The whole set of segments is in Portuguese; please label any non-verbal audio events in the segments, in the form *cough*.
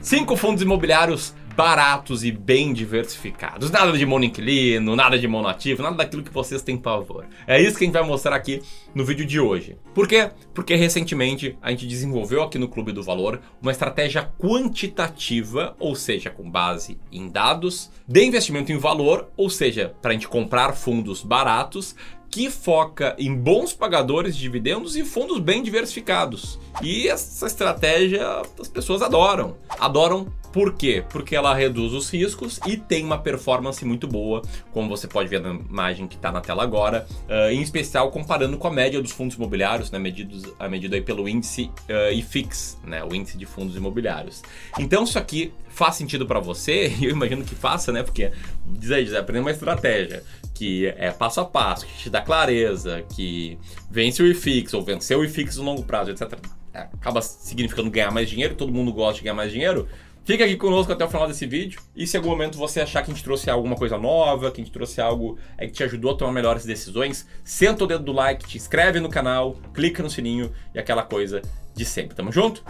Cinco fundos imobiliários baratos e bem diversificados. Nada de monoinquilino, nada de monoativo, nada daquilo que vocês têm pavor. É isso que a gente vai mostrar aqui no vídeo de hoje. Por quê? Porque recentemente a gente desenvolveu aqui no Clube do Valor uma estratégia quantitativa, ou seja, com base em dados, de investimento em valor, ou seja, para a gente comprar fundos baratos que foca em bons pagadores de dividendos e fundos bem diversificados. E essa estratégia as pessoas adoram. Adoram por quê? Porque ela reduz os riscos e tem uma performance muito boa, como você pode ver na imagem que está na tela agora, uh, em especial comparando com a média dos fundos imobiliários, né, medidos, a medida aí pelo índice uh, IFIX, né, o índice de fundos imobiliários. Então isso aqui faz sentido para você, *laughs* eu imagino que faça, né, porque diz aí, aprender uma estratégia que é passo a passo, que te dá clareza, que vence o IFIX ou venceu o IFIX no longo prazo, etc. É, acaba significando ganhar mais dinheiro, todo mundo gosta de ganhar mais dinheiro. Fica aqui conosco até o final desse vídeo. E se em algum momento você achar que a gente trouxe alguma coisa nova, que a gente trouxe algo é, que te ajudou a tomar melhores decisões, senta o dedo do like, te inscreve no canal, clica no sininho e aquela coisa de sempre. Tamo junto?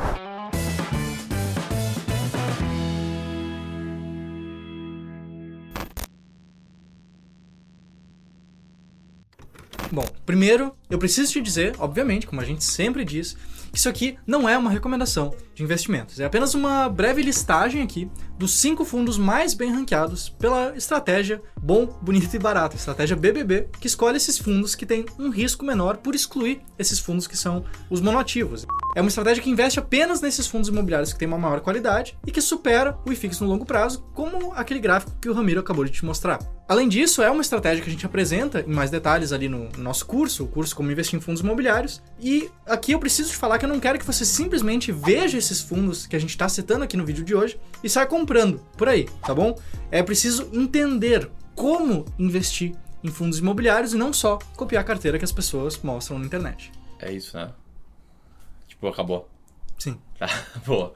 Bom, primeiro, eu preciso te dizer, obviamente, como a gente sempre diz, que isso aqui não é uma recomendação de investimentos. É apenas uma breve listagem aqui dos cinco fundos mais bem ranqueados pela estratégia bom, bonito e barato, estratégia BBB, que escolhe esses fundos que têm um risco menor por excluir esses fundos que são os monoativos. É uma estratégia que investe apenas nesses fundos imobiliários que têm uma maior qualidade e que supera o IFIX no longo prazo, como aquele gráfico que o Ramiro acabou de te mostrar. Além disso, é uma estratégia que a gente apresenta em mais detalhes ali no nosso curso, o curso Como Investir em Fundos Imobiliários. E aqui eu preciso te falar que eu não quero que você simplesmente veja esses fundos que a gente está citando aqui no vídeo de hoje e saia comprando por aí, tá bom? É preciso entender como investir em fundos imobiliários e não só copiar a carteira que as pessoas mostram na internet. É isso, né? Tipo, acabou. Sim. Tá, *laughs* boa.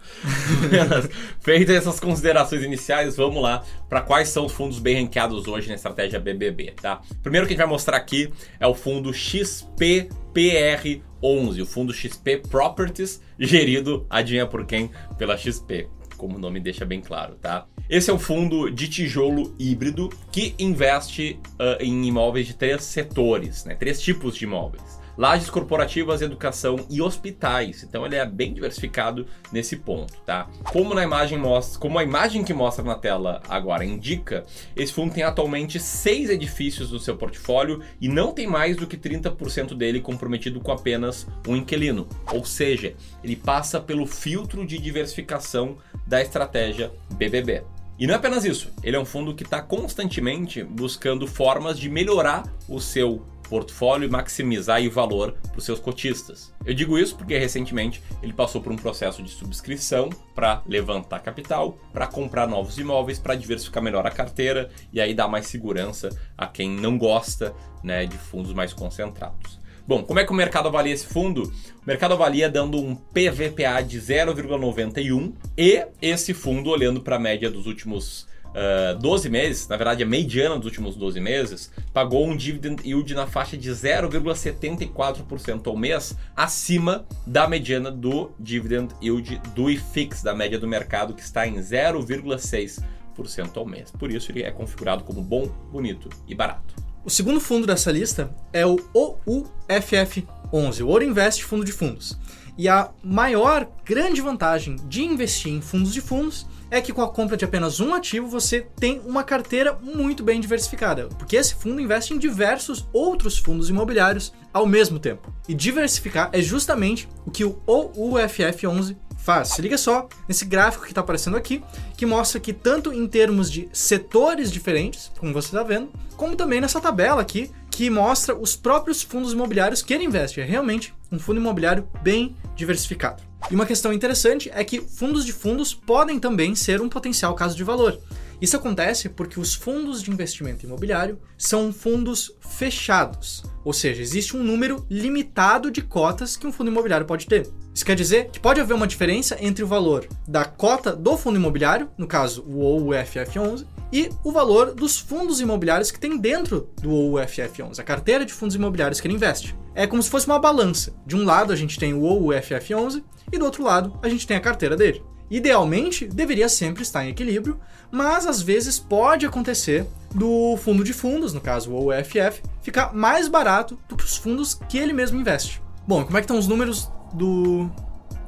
Feitas essas considerações iniciais, vamos lá para quais são os fundos bem ranqueados hoje na estratégia BBB, tá? Primeiro que a gente vai mostrar aqui é o fundo XPPR11, o fundo XP Properties, gerido, adivinha por quem? Pela XP, como o nome deixa bem claro, tá? Esse é um fundo de tijolo híbrido que investe uh, em imóveis de três setores, né? Três tipos de imóveis lajes corporativas, educação e hospitais. Então ele é bem diversificado nesse ponto, tá? Como na imagem mostra, como a imagem que mostra na tela agora indica, esse fundo tem atualmente seis edifícios no seu portfólio e não tem mais do que 30% dele comprometido com apenas um inquilino. Ou seja, ele passa pelo filtro de diversificação da estratégia BBB. E não é apenas isso, ele é um fundo que está constantemente buscando formas de melhorar o seu portfólio e maximizar o valor para os seus cotistas. Eu digo isso porque recentemente ele passou por um processo de subscrição para levantar capital, para comprar novos imóveis, para diversificar melhor a carteira e aí dar mais segurança a quem não gosta né, de fundos mais concentrados. Bom, como é que o mercado avalia esse fundo? O mercado avalia dando um PVPA de 0,91 e esse fundo olhando para a média dos últimos uh, ah, 12 meses, na verdade a mediana dos últimos 12 meses, pagou um dividend yield na faixa de 0,74% ao mês, acima da mediana do dividend yield do IFIX, da média do mercado, que está em 0,6% ao mês. Por isso ele é configurado como bom, bonito e barato. O segundo fundo dessa lista é o OUFF11, o Ouro Invest Fundo de Fundos. E a maior grande vantagem de investir em fundos de fundos é que com a compra de apenas um ativo você tem uma carteira muito bem diversificada, porque esse fundo investe em diversos outros fundos imobiliários ao mesmo tempo. E diversificar é justamente o que o OUFF11 faz. Se liga só nesse gráfico que está aparecendo aqui, que mostra que tanto em termos de setores diferentes, como você está vendo, como também nessa tabela aqui, que mostra os próprios fundos imobiliários que ele investe. É realmente um fundo imobiliário bem diversificado. E uma questão interessante é que fundos de fundos podem também ser um potencial caso de valor. Isso acontece porque os fundos de investimento imobiliário são fundos fechados, ou seja, existe um número limitado de cotas que um fundo imobiliário pode ter. Isso quer dizer que pode haver uma diferença entre o valor da cota do fundo imobiliário, no caso o OUFF11, e o valor dos fundos imobiliários que tem dentro do OUFF11, a carteira de fundos imobiliários que ele investe. É como se fosse uma balança. De um lado a gente tem o OUFF11 e do outro lado a gente tem a carteira dele. Idealmente, deveria sempre estar em equilíbrio, mas às vezes pode acontecer do fundo de fundos, no caso o UFF, ficar mais barato do que os fundos que ele mesmo investe. Bom, como é que estão os números do.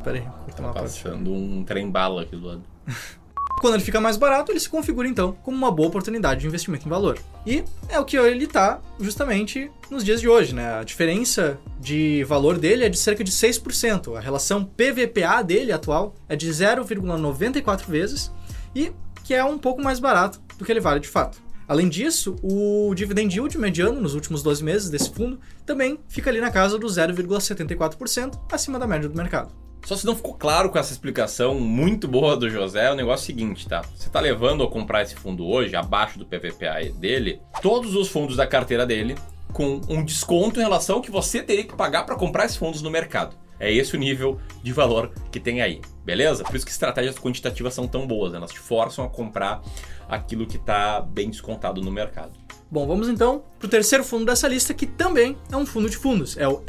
Pera aí, vou Tá tomar passando um trem bala aqui do lado. *laughs* Quando ele fica mais barato, ele se configura então como uma boa oportunidade de investimento em valor. E é o que ele está justamente nos dias de hoje, né? A diferença de valor dele é de cerca de 6%. A relação PVPA dele atual é de 0,94 vezes e que é um pouco mais barato do que ele vale de fato. Além disso, o dividend yield mediano nos últimos 12 meses desse fundo também fica ali na casa do 0,74%, acima da média do mercado. Só se não ficou claro com essa explicação muito boa do José, é o negócio seguinte, tá? Você está levando a comprar esse fundo hoje, abaixo do PVPA dele, todos os fundos da carteira dele, com um desconto em relação ao que você teria que pagar para comprar esses fundos no mercado. É esse o nível de valor que tem aí, beleza? Por isso que estratégias quantitativas são tão boas, né? elas te forçam a comprar aquilo que está bem descontado no mercado. Bom, vamos então para o terceiro fundo dessa lista, que também é um fundo de fundos. É o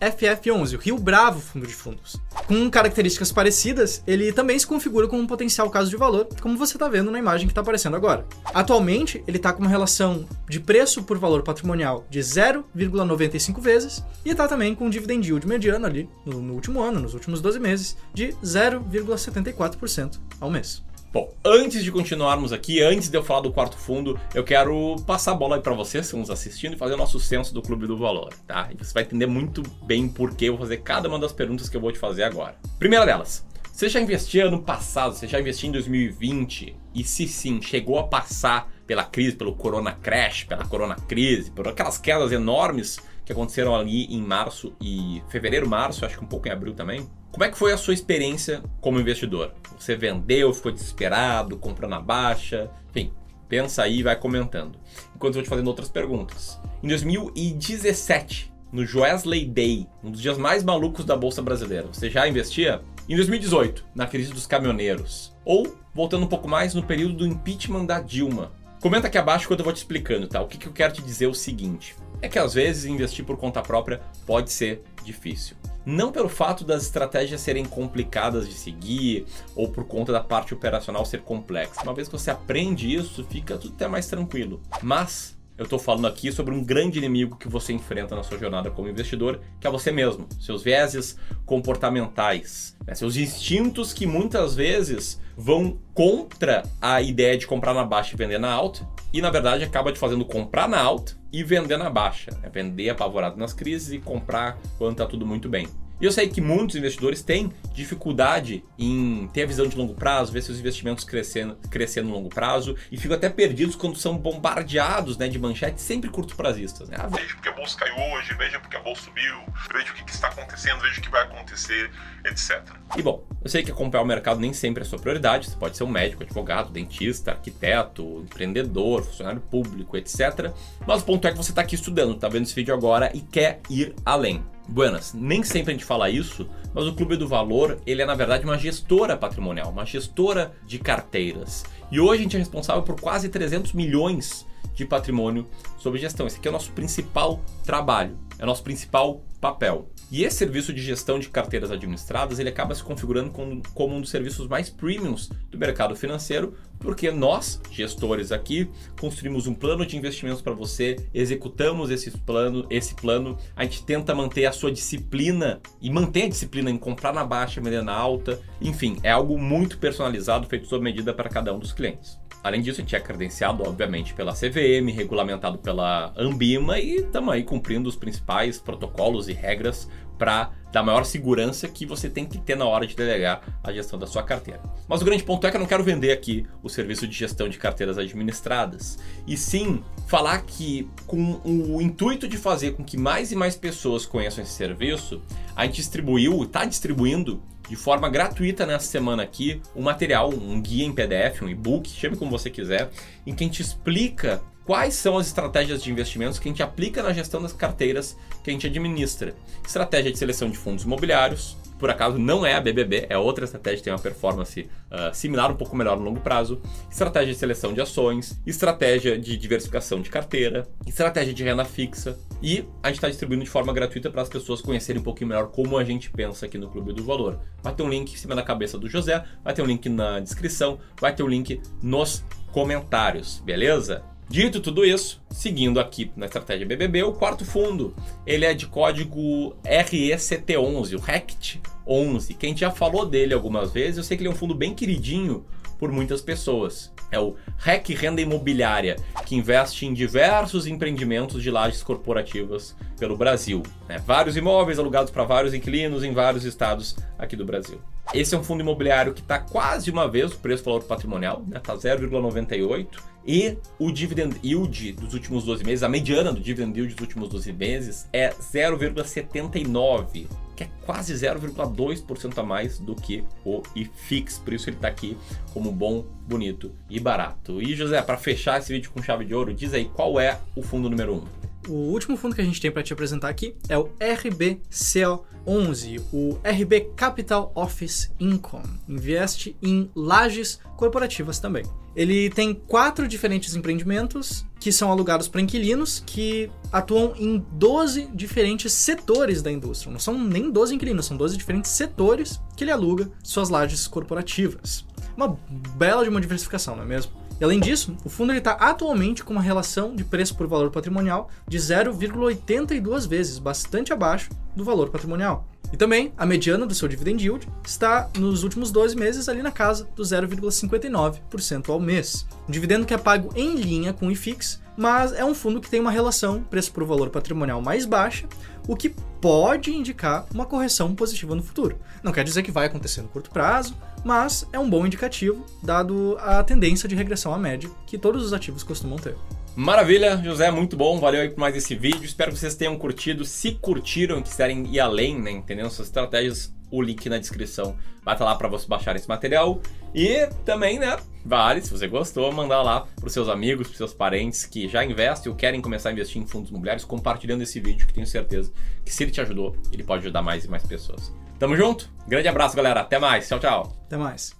RBFF11, o Rio Bravo Fundo de Fundos. Com características parecidas, ele também se configura como um potencial caso de valor, como você está vendo na imagem que está aparecendo agora. Atualmente, ele está com uma relação de preço por valor patrimonial de 0,95 vezes e está também com um dividend yield mediano ali no, no último ano, nos últimos 12 meses, de 0,74% ao mês. Bom, antes de continuarmos aqui, antes de eu falar do quarto fundo, eu quero passar a bola aí para vocês, que estão nos assistindo, e fazer o nosso censo do Clube do Valor, tá? E você vai entender muito bem por que eu vou fazer cada uma das perguntas que eu vou te fazer agora. Primeira delas, você já investiu ano passado, você já investiu em 2020? E se sim, chegou a passar pela crise, pelo Corona Crash, pela Corona Crise, por aquelas quedas enormes que aconteceram ali em março e fevereiro, março, acho que um pouco em abril também. Como é que foi a sua experiência como investidor? Você vendeu, ficou desesperado, comprou na baixa? Enfim, pensa aí e vai comentando. Enquanto eu vou te fazendo outras perguntas. Em 2017, no Joesley Day, um dos dias mais malucos da Bolsa Brasileira, você já investia? Em 2018, na crise dos caminhoneiros. Ou, voltando um pouco mais, no período do impeachment da Dilma. Comenta aqui abaixo quando eu vou te explicando, tá? O que, que eu quero te dizer é o seguinte: é que às vezes investir por conta própria pode ser difícil. Não pelo fato das estratégias serem complicadas de seguir ou por conta da parte operacional ser complexa. Uma vez que você aprende isso, fica tudo até mais tranquilo. Mas eu estou falando aqui sobre um grande inimigo que você enfrenta na sua jornada como investidor, que é você mesmo, seus vieses comportamentais, né? seus instintos que muitas vezes vão contra a ideia de comprar na baixa e vender na alta, e na verdade acaba te fazendo comprar na alta e vender na baixa, né? vender apavorado nas crises e comprar quando está tudo muito bem. E eu sei que muitos investidores têm dificuldade em ter a visão de longo prazo, ver seus investimentos crescendo, crescendo no longo prazo e ficam até perdidos quando são bombardeados né, de manchetes sempre curto-prazistas. Né? Ah, Veja porque a bolsa caiu hoje, veja porque a bolsa subiu, veja o que, que está acontecendo, veja o que vai acontecer, etc. E bom, eu sei que acompanhar o mercado nem sempre é a sua prioridade. Você pode ser um médico, advogado, dentista, arquiteto, empreendedor, funcionário público, etc. Mas o ponto é que você está aqui estudando, está vendo esse vídeo agora e quer ir além. Buenas, nem sempre a gente fala isso, mas o Clube do Valor, ele é na verdade uma gestora patrimonial, uma gestora de carteiras. E hoje a gente é responsável por quase 300 milhões de patrimônio sob gestão. Esse aqui é o nosso principal trabalho, é o nosso principal papel. E esse serviço de gestão de carteiras administradas, ele acaba se configurando como, como um dos serviços mais premiums do mercado financeiro, porque nós, gestores aqui, construímos um plano de investimentos para você, executamos esse plano, esse plano, a gente tenta manter a sua disciplina e manter a disciplina em comprar na baixa, vender na alta, enfim, é algo muito personalizado, feito sob medida para cada um dos clientes. Além disso, a gente é credenciado, obviamente, pela CVM, regulamentado pela Ambima e estamos aí cumprindo os principais protocolos e regras para dar maior segurança que você tem que ter na hora de delegar a gestão da sua carteira. Mas o grande ponto é que eu não quero vender aqui o serviço de gestão de carteiras administradas, e sim falar que com o intuito de fazer com que mais e mais pessoas conheçam esse serviço, a gente distribuiu, está distribuindo de forma gratuita nessa semana aqui um material, um guia em PDF, um e-book, chame como você quiser, em que a gente explica quais são as estratégias de investimentos que a gente aplica na gestão das carteiras que a gente administra. Estratégia de seleção de fundos imobiliários, por acaso não é a BBB, é outra estratégia que tem uma performance uh, similar, um pouco melhor no longo prazo. Estratégia de seleção de ações, estratégia de diversificação de carteira, estratégia de renda fixa. E a gente está distribuindo de forma gratuita para as pessoas conhecerem um pouquinho melhor como a gente pensa aqui no Clube do Valor. Vai ter um link em cima da cabeça do José, vai ter um link na descrição, vai ter um link nos comentários, beleza? Dito tudo isso, seguindo aqui na estratégia BBB, o quarto fundo, ele é de código RECT11, o RECT11, que a gente já falou dele algumas vezes, eu sei que ele é um fundo bem queridinho por muitas pessoas. É o REC Renda Imobiliária, que investe em diversos empreendimentos de lajes corporativas pelo Brasil. Né? Vários imóveis alugados para vários inquilinos em vários estados aqui do Brasil. Esse é um fundo imobiliário que está quase uma vez o preço valor patrimonial, está né? 0,98. E o dividend yield dos últimos 12 meses, a mediana do dividend yield dos últimos 12 meses é 0,79, que é quase 0,2% a mais do que o IFIX. Por isso ele está aqui como bom, bonito e barato. E José, para fechar esse vídeo com chave de ouro, diz aí qual é o fundo número 1. Um? O último fundo que a gente tem para te apresentar aqui é o RBCO11, o RB Capital Office Income. Investe em lajes corporativas também. Ele tem quatro diferentes empreendimentos que são alugados para inquilinos que atuam em 12 diferentes setores da indústria. Não são nem 12 inquilinos, são 12 diferentes setores que ele aluga suas lajes corporativas. Uma bela de uma diversificação, não é mesmo? E além disso, o fundo está atualmente com uma relação de preço por valor patrimonial de 0,82 vezes, bastante abaixo do valor patrimonial. E também a mediana do seu dividend yield está nos últimos 12 meses ali na casa do 0,59% ao mês. Um dividendo que é pago em linha com o IFIX, mas é um fundo que tem uma relação preço por valor patrimonial mais baixa, o que pode indicar uma correção positiva no futuro. Não quer dizer que vai acontecer no curto prazo, mas é um bom indicativo, dado a tendência de regressão à média que todos os ativos costumam ter. Maravilha, José, muito bom. Valeu aí por mais esse vídeo. Espero que vocês tenham curtido. Se curtiram quiserem ir além, né, entendendo suas estratégias, o link na descrição vai estar lá para você baixar esse material. E também, né, vale, se você gostou, mandar lá para seus amigos, para seus parentes que já investem ou querem começar a investir em fundos imobiliários, compartilhando esse vídeo, que tenho certeza que se ele te ajudou, ele pode ajudar mais e mais pessoas. Tamo junto? Grande abraço, galera. Até mais. Tchau, tchau. Até mais.